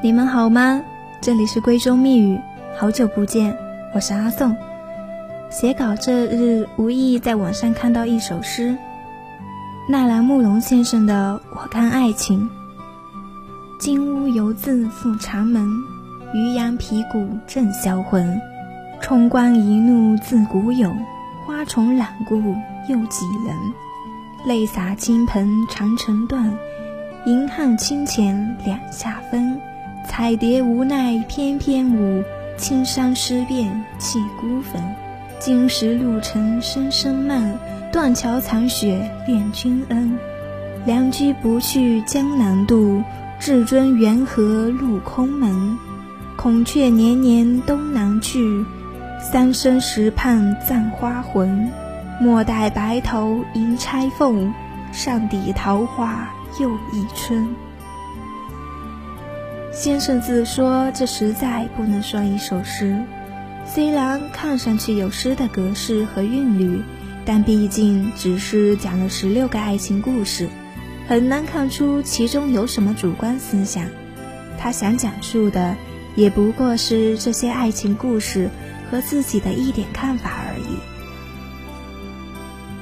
你们好吗？这里是闺中密语，好久不见，我是阿宋。写稿这日，无意在网上看到一首诗，纳兰慕容先生的《我看爱情》。金乌犹自赴长门，渔阳鼙鼓震销魂。冲冠一怒自古有，花重揽顾又几人？泪洒金盆长城断，银汉清浅两下分。彩蝶无奈翩翩舞，青山湿遍泣孤坟。金石路程声声慢，断桥残雪恋君恩。良驹不去江南渡，至尊缘何入空门？孔雀年年东南去，三生石畔葬花魂。莫待白头迎钗凤，上抵桃花又一春。先生自说这实在不能算一首诗，虽然看上去有诗的格式和韵律，但毕竟只是讲了十六个爱情故事，很难看出其中有什么主观思想。他想讲述的也不过是这些爱情故事和自己的一点看法而已。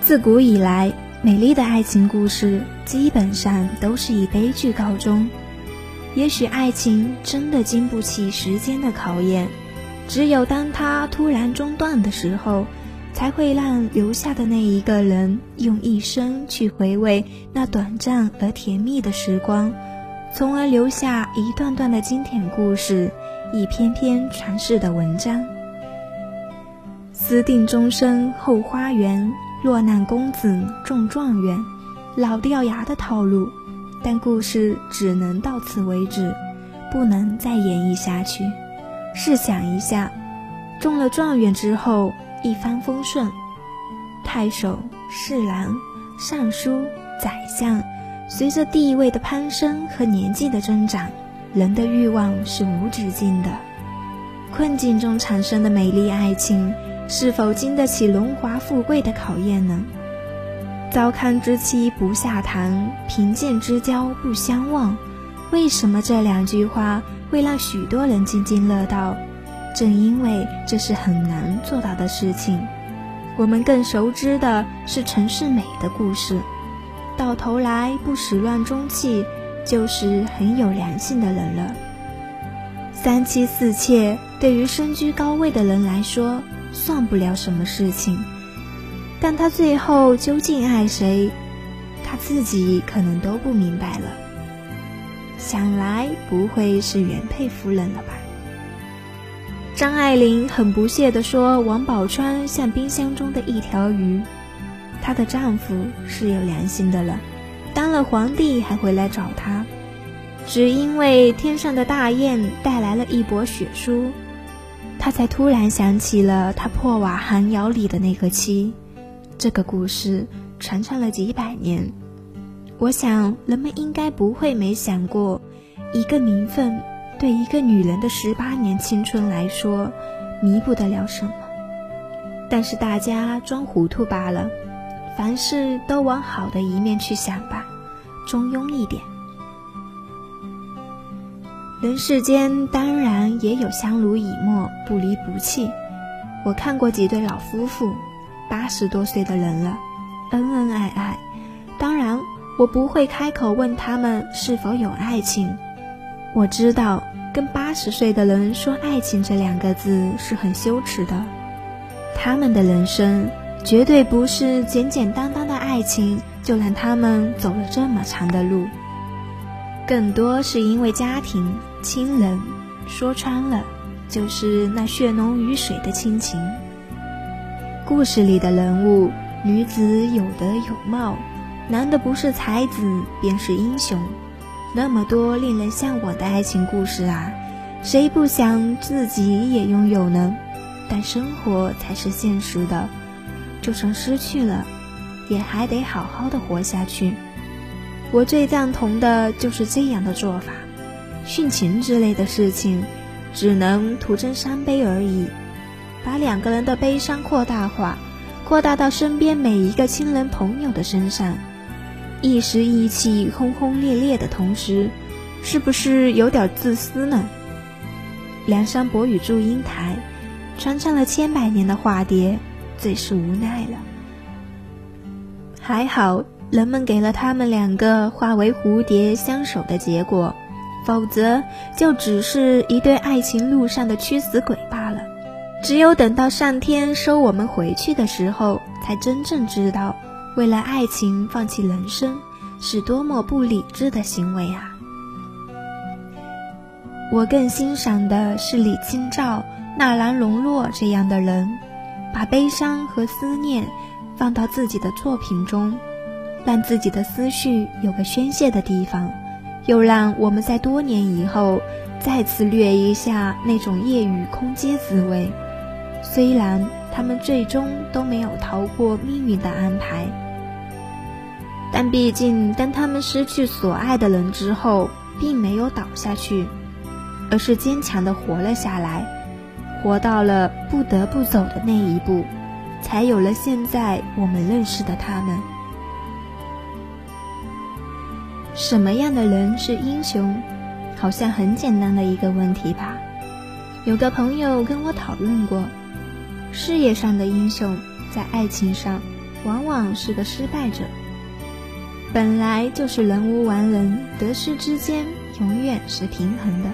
自古以来，美丽的爱情故事基本上都是以悲剧告终。也许爱情真的经不起时间的考验，只有当它突然中断的时候，才会让留下的那一个人用一生去回味那短暂而甜蜜的时光，从而留下一段段的经典故事，一篇篇传世的文章。私定终身后花园，落难公子中状元，老掉牙的套路。但故事只能到此为止，不能再演绎下去。试想一下，中了状元之后一帆风顺，太守、侍郎、尚书、宰相，随着地位的攀升和年纪的增长，人的欲望是无止境的。困境中产生的美丽爱情，是否经得起荣华富贵的考验呢？糟糠之妻不下堂，贫贱之交不相忘。为什么这两句话会让许多人津津乐道？正因为这是很难做到的事情。我们更熟知的是陈世美的故事，到头来不始乱终弃，就是很有良心的人了。三妻四妾对于身居高位的人来说，算不了什么事情。但他最后究竟爱谁，他自己可能都不明白了。想来不会是原配夫人了吧？张爱玲很不屑地说：“王宝钏像冰箱中的一条鱼。”她的丈夫是有良心的了，当了皇帝还回来找她，只因为天上的大雁带来了一钵血书，她才突然想起了她破瓦寒窑里的那个妻。这个故事传唱了几百年，我想人们应该不会没想过，一个名分对一个女人的十八年青春来说，弥补得了什么？但是大家装糊涂罢了，凡事都往好的一面去想吧，中庸一点。人世间当然也有相濡以沫、不离不弃，我看过几对老夫妇。八十多岁的人了，恩恩爱爱。当然，我不会开口问他们是否有爱情。我知道，跟八十岁的人说爱情这两个字是很羞耻的。他们的人生绝对不是简简单单的爱情就让他们走了这么长的路，更多是因为家庭、亲人。说穿了，就是那血浓于水的亲情。故事里的人物，女子有德有貌，男的不是才子便是英雄。那么多令人向往的爱情故事啊，谁不想自己也拥有呢？但生活才是现实的，就算失去了，也还得好好的活下去。我最赞同的就是这样的做法，殉情之类的事情，只能徒增伤悲而已。把两个人的悲伤扩大化，扩大到身边每一个亲人朋友的身上，一时意气轰轰烈烈的同时，是不是有点自私呢？梁山伯与祝英台，传唱了千百年的化蝶，最是无奈了。还好，人们给了他们两个化为蝴蝶相守的结果，否则就只是一对爱情路上的屈死鬼罢了。只有等到上天收我们回去的时候，才真正知道，为了爱情放弃人生，是多么不理智的行为啊！我更欣赏的是李清照、纳兰容若这样的人，把悲伤和思念放到自己的作品中，让自己的思绪有个宣泄的地方，又让我们在多年以后再次掠一下那种夜雨空阶滋味。虽然他们最终都没有逃过命运的安排，但毕竟当他们失去所爱的人之后，并没有倒下去，而是坚强的活了下来，活到了不得不走的那一步，才有了现在我们认识的他们。什么样的人是英雄？好像很简单的一个问题吧。有个朋友跟我讨论过。事业上的英雄，在爱情上往往是个失败者。本来就是人无完人，得失之间永远是平衡的，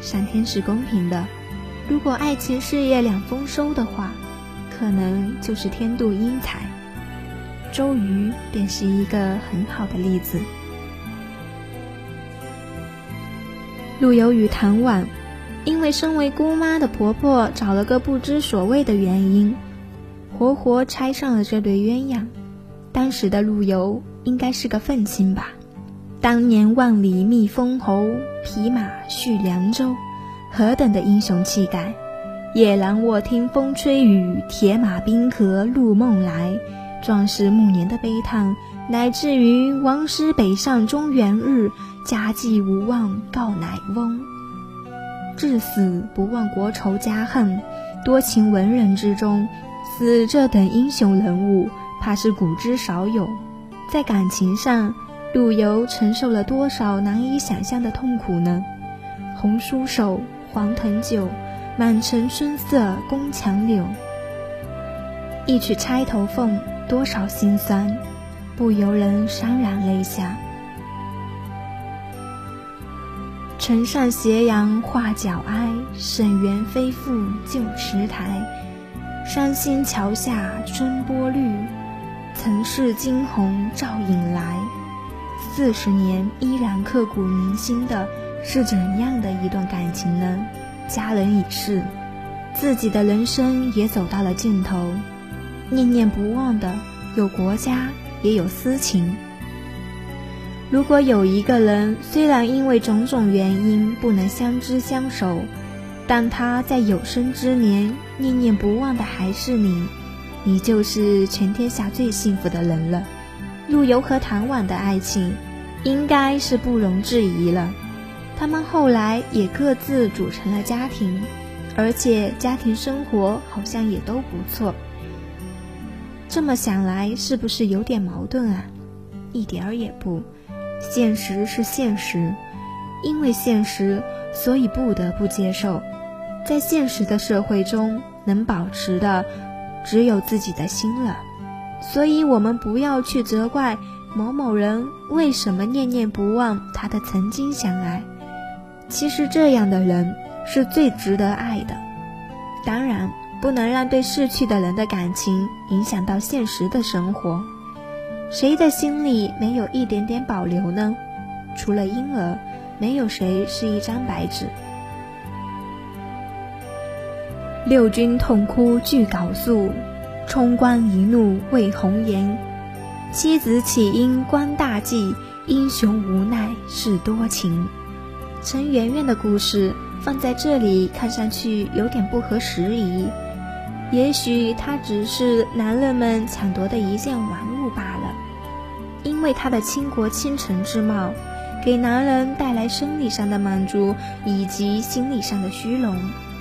上天是公平的。如果爱情事业两丰收的话，可能就是天妒英才。周瑜便是一个很好的例子。陆游与唐婉。因为身为姑妈的婆婆找了个不知所谓的原因，活活拆上了这对鸳鸯。当时的陆游应该是个愤青吧？当年万里觅封侯，匹马续凉州，何等的英雄气概！夜阑卧听风吹雨，铁马冰河入梦来。壮士暮年的悲叹，乃至于王师北上中原日，家祭无忘告乃翁。至死不忘国仇家恨，多情文人之中，死这等英雄人物，怕是古之少有。在感情上，陆游承受了多少难以想象的痛苦呢？红酥手，黄藤酒，满城春色宫墙柳。一曲钗头凤，多少心酸，不由人潸然泪下。城上斜阳画角哀，沈园非复旧池台。山新桥下春波绿，曾是惊鸿照影来。四十年依然刻骨铭心的是怎样的一段感情呢？佳人已逝，自己的人生也走到了尽头，念念不忘的有国家，也有私情。如果有一个人，虽然因为种种原因不能相知相守，但他在有生之年念念不忘的还是你，你就是全天下最幸福的人了。陆游和唐婉的爱情，应该是不容置疑了。他们后来也各自组成了家庭，而且家庭生活好像也都不错。这么想来，是不是有点矛盾啊？一点儿也不。现实是现实，因为现实，所以不得不接受。在现实的社会中，能保持的只有自己的心了。所以，我们不要去责怪某某人为什么念念不忘他的曾经相爱。其实，这样的人是最值得爱的。当然，不能让对逝去的人的感情影响到现实的生活。谁的心里没有一点点保留呢？除了婴儿，没有谁是一张白纸。六军痛哭俱缟素，冲冠一怒为红颜。妻子岂因观大计，英雄无奈是多情。陈圆圆的故事放在这里，看上去有点不合时宜。也许她只是男人们抢夺的一件玩物。为她的倾国倾城之貌，给男人带来生理上的满足以及心理上的虚荣。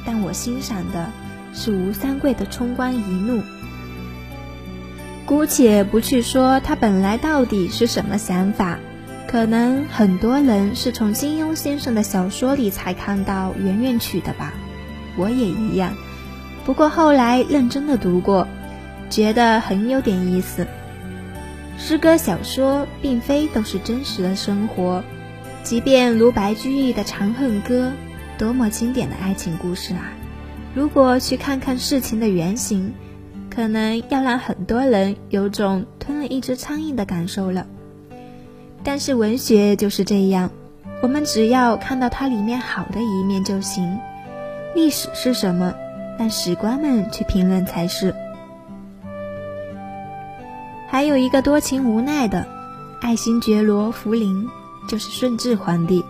但我欣赏的是吴三桂的冲冠一怒。姑且不去说他本来到底是什么想法，可能很多人是从金庸先生的小说里才看到圆圆曲的吧，我也一样。不过后来认真的读过，觉得很有点意思。诗歌小说并非都是真实的生活，即便如白居易的《长恨歌》，多么经典的爱情故事啊！如果去看看事情的原型，可能要让很多人有种吞了一只苍蝇的感受了。但是文学就是这样，我们只要看到它里面好的一面就行。历史是什么，让史官们去评论才是。还有一个多情无奈的，爱新觉罗福临，就是顺治皇帝，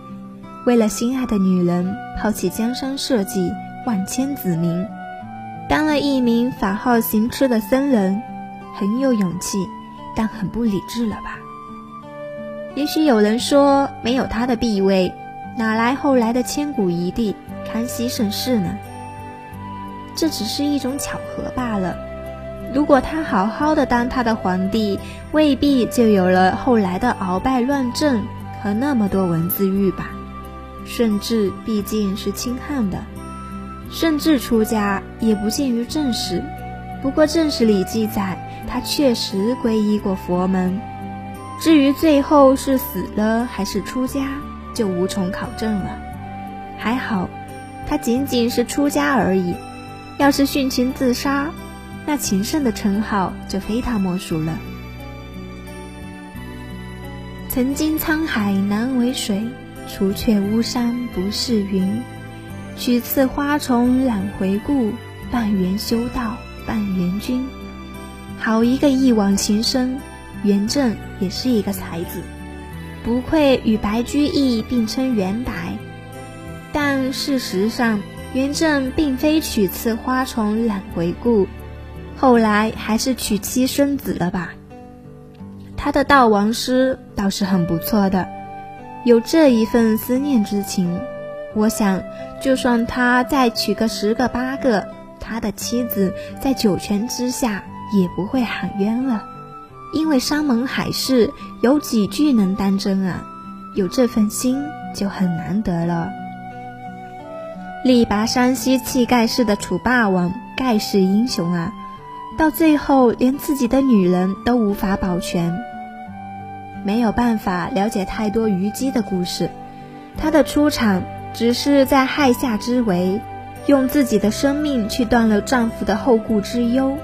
为了心爱的女人，抛弃江山社稷、万千子民，当了一名法号行痴的僧人，很有勇气，但很不理智了吧？也许有人说，没有他的地位，哪来后来的千古一帝康熙盛世呢？这只是一种巧合罢了。如果他好好的当他的皇帝，未必就有了后来的鳌拜乱政和那么多文字狱吧。顺治毕竟是清汉的，顺治出家也不见于正史，不过正史里记载他确实皈依过佛门。至于最后是死了还是出家，就无从考证了。还好，他仅仅是出家而已。要是殉情自杀，那情圣的称号就非他莫属了。曾经沧海难为水，除却巫山不是云。许次花丛懒回顾，半缘修道半缘君。好一个一往情深！元正也是一个才子，不愧与白居易并称元白。但事实上，元正并非取次花丛懒回顾，后来还是娶妻生子了吧？他的悼亡诗倒是很不错的，有这一份思念之情。我想，就算他再娶个十个八个，他的妻子在九泉之下也不会喊冤了。因为山盟海誓有几句能当真啊？有这份心就很难得了。力拔山兮气盖世的楚霸王，盖世英雄啊，到最后连自己的女人都无法保全。没有办法了解太多虞姬的故事，她的出场只是在害夏之围，用自己的生命去断了丈夫的后顾之忧。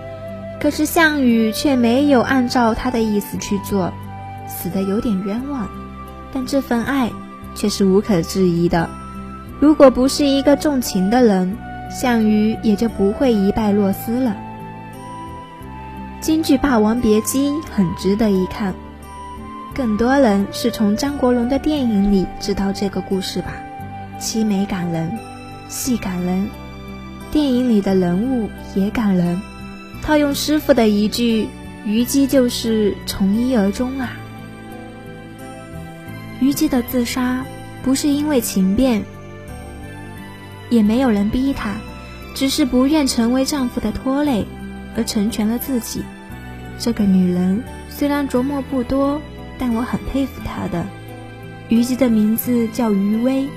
可是项羽却没有按照他的意思去做，死的有点冤枉，但这份爱却是无可置疑的。如果不是一个重情的人，项羽也就不会一败落丝了。京剧《霸王别姬》很值得一看，更多人是从张国荣的电影里知道这个故事吧，凄美感人，戏感人，电影里的人物也感人。套用师傅的一句：“虞姬就是从一而终啊。”虞姬的自杀不是因为情变，也没有人逼她，只是不愿成为丈夫的拖累，而成全了自己。这个女人虽然琢磨不多，但我很佩服她的。虞姬的名字叫虞薇，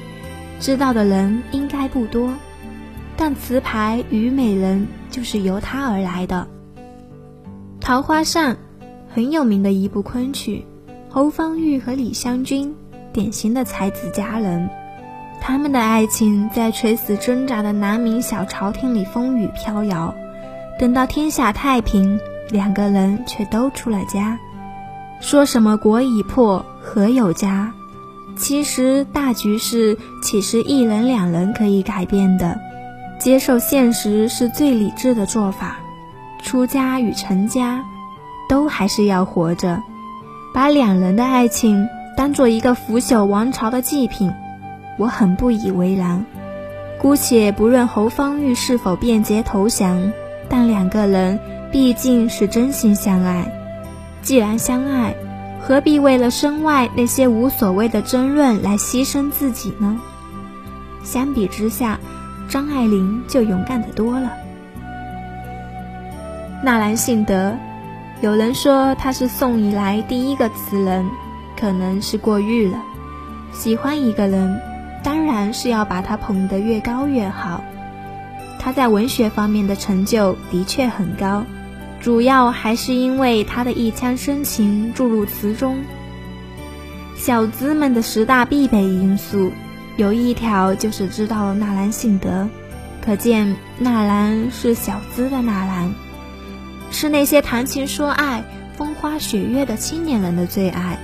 知道的人应该不多。但词牌《虞美人》就是由她而来的，《桃花扇》很有名的一部昆曲，侯方域和李香君，典型的才子佳人，他们的爱情在垂死挣扎的南明小朝廷里风雨飘摇，等到天下太平，两个人却都出了家，说什么国已破，何有家？其实大局势岂是一人两人可以改变的？接受现实是最理智的做法，出家与成家，都还是要活着。把两人的爱情当做一个腐朽王朝的祭品，我很不以为然。姑且不论侯方域是否变节投降，但两个人毕竟是真心相爱。既然相爱，何必为了身外那些无所谓的争论来牺牲自己呢？相比之下。张爱玲就勇敢的多了。纳兰性德，有人说他是宋以来第一个词人，可能是过誉了。喜欢一个人，当然是要把他捧得越高越好。他在文学方面的成就的确很高，主要还是因为他的一腔深情注入词中。小资们的十大必备因素，有一条就是知道纳兰性德，可见纳兰是小资的纳兰，是那些谈情说爱、风花雪月的青年人的最爱。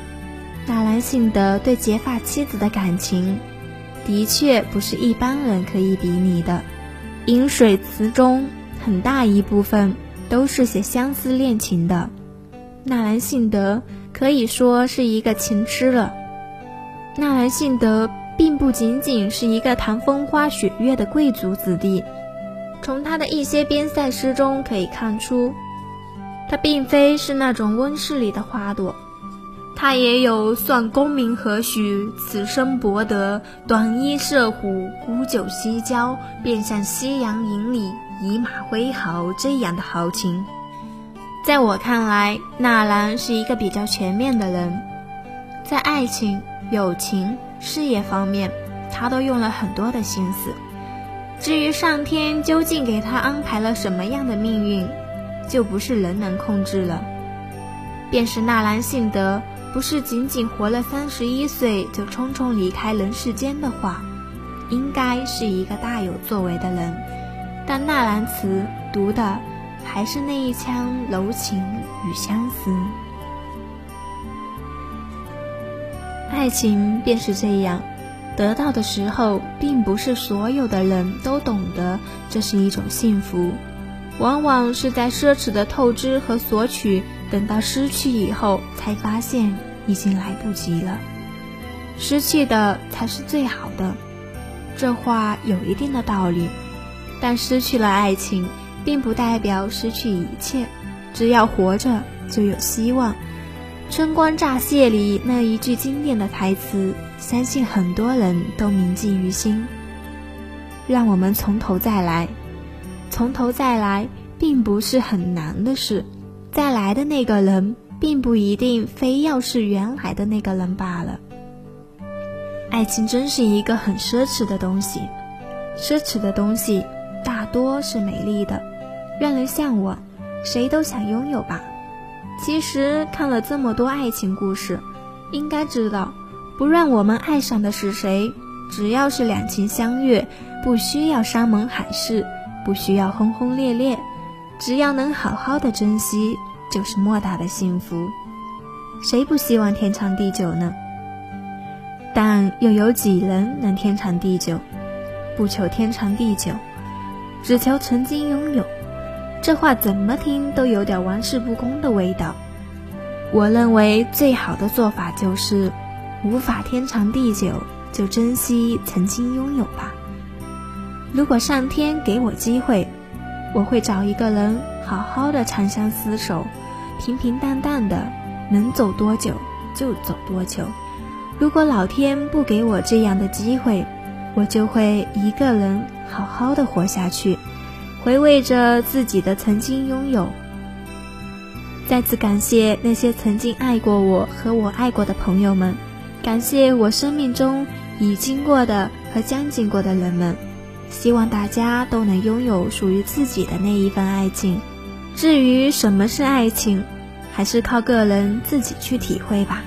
纳兰性德对结发妻子的感情，的确不是一般人可以比拟的。饮水词中很大一部分都是写相思恋情的。纳兰性德可以说是一个情痴了。纳兰性德并不仅仅是一个谈风花雪月的贵族子弟，从他的一些边塞诗中可以看出，他并非是那种温室里的花朵。他也有算功名何许，此生博得短衣射虎，沽酒西郊，便向夕阳营里，以马挥毫这样的豪情。在我看来，纳兰是一个比较全面的人，在爱情、友情、事业方面，他都用了很多的心思。至于上天究竟给他安排了什么样的命运，就不是人能控制了。便是纳兰性德。不是仅仅活了三十一岁就匆匆离开人世间的话，应该是一个大有作为的人。但纳兰词读的还是那一腔柔情与相思。爱情便是这样，得到的时候，并不是所有的人都懂得这是一种幸福，往往是在奢侈的透支和索取。等到失去以后，才发现已经来不及了。失去的才是最好的，这话有一定的道理。但失去了爱情，并不代表失去一切。只要活着，就有希望。《春光乍泄》里那一句经典的台词，相信很多人都铭记于心。让我们从头再来。从头再来，并不是很难的事。再来的那个人，并不一定非要是原来的那个人罢了。爱情真是一个很奢侈的东西，奢侈的东西大多是美丽的，让人向往，谁都想拥有吧。其实看了这么多爱情故事，应该知道，不让我们爱上的是谁，只要是两情相悦，不需要山盟海誓，不需要轰轰烈烈。只要能好好的珍惜，就是莫大的幸福。谁不希望天长地久呢？但又有几人能天长地久？不求天长地久，只求曾经拥有。这话怎么听都有点玩世不恭的味道。我认为最好的做法就是，无法天长地久，就珍惜曾经拥有吧。如果上天给我机会。我会找一个人好好的长相厮守，平平淡淡的，能走多久就走多久。如果老天不给我这样的机会，我就会一个人好好的活下去，回味着自己的曾经拥有。再次感谢那些曾经爱过我和我爱过的朋友们，感谢我生命中已经过的和将经过的人们。希望大家都能拥有属于自己的那一份爱情。至于什么是爱情，还是靠个人自己去体会吧。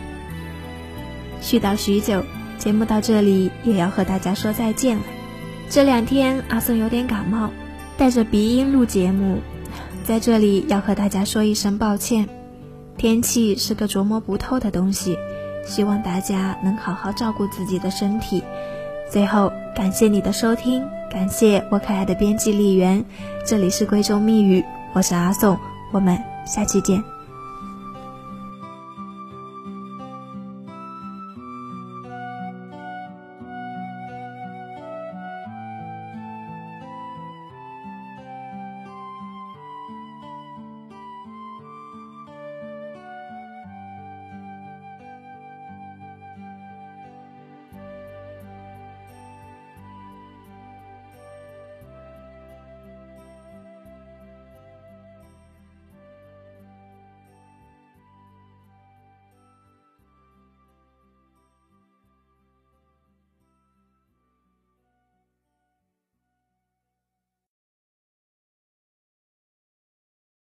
絮叨许久，节目到这里也要和大家说再见了。这两天阿松有点感冒，带着鼻音录节目，在这里要和大家说一声抱歉。天气是个琢磨不透的东西，希望大家能好好照顾自己的身体。最后，感谢你的收听。感谢我可爱的编辑丽媛，这里是闺中密语，我是阿宋，我们下期见。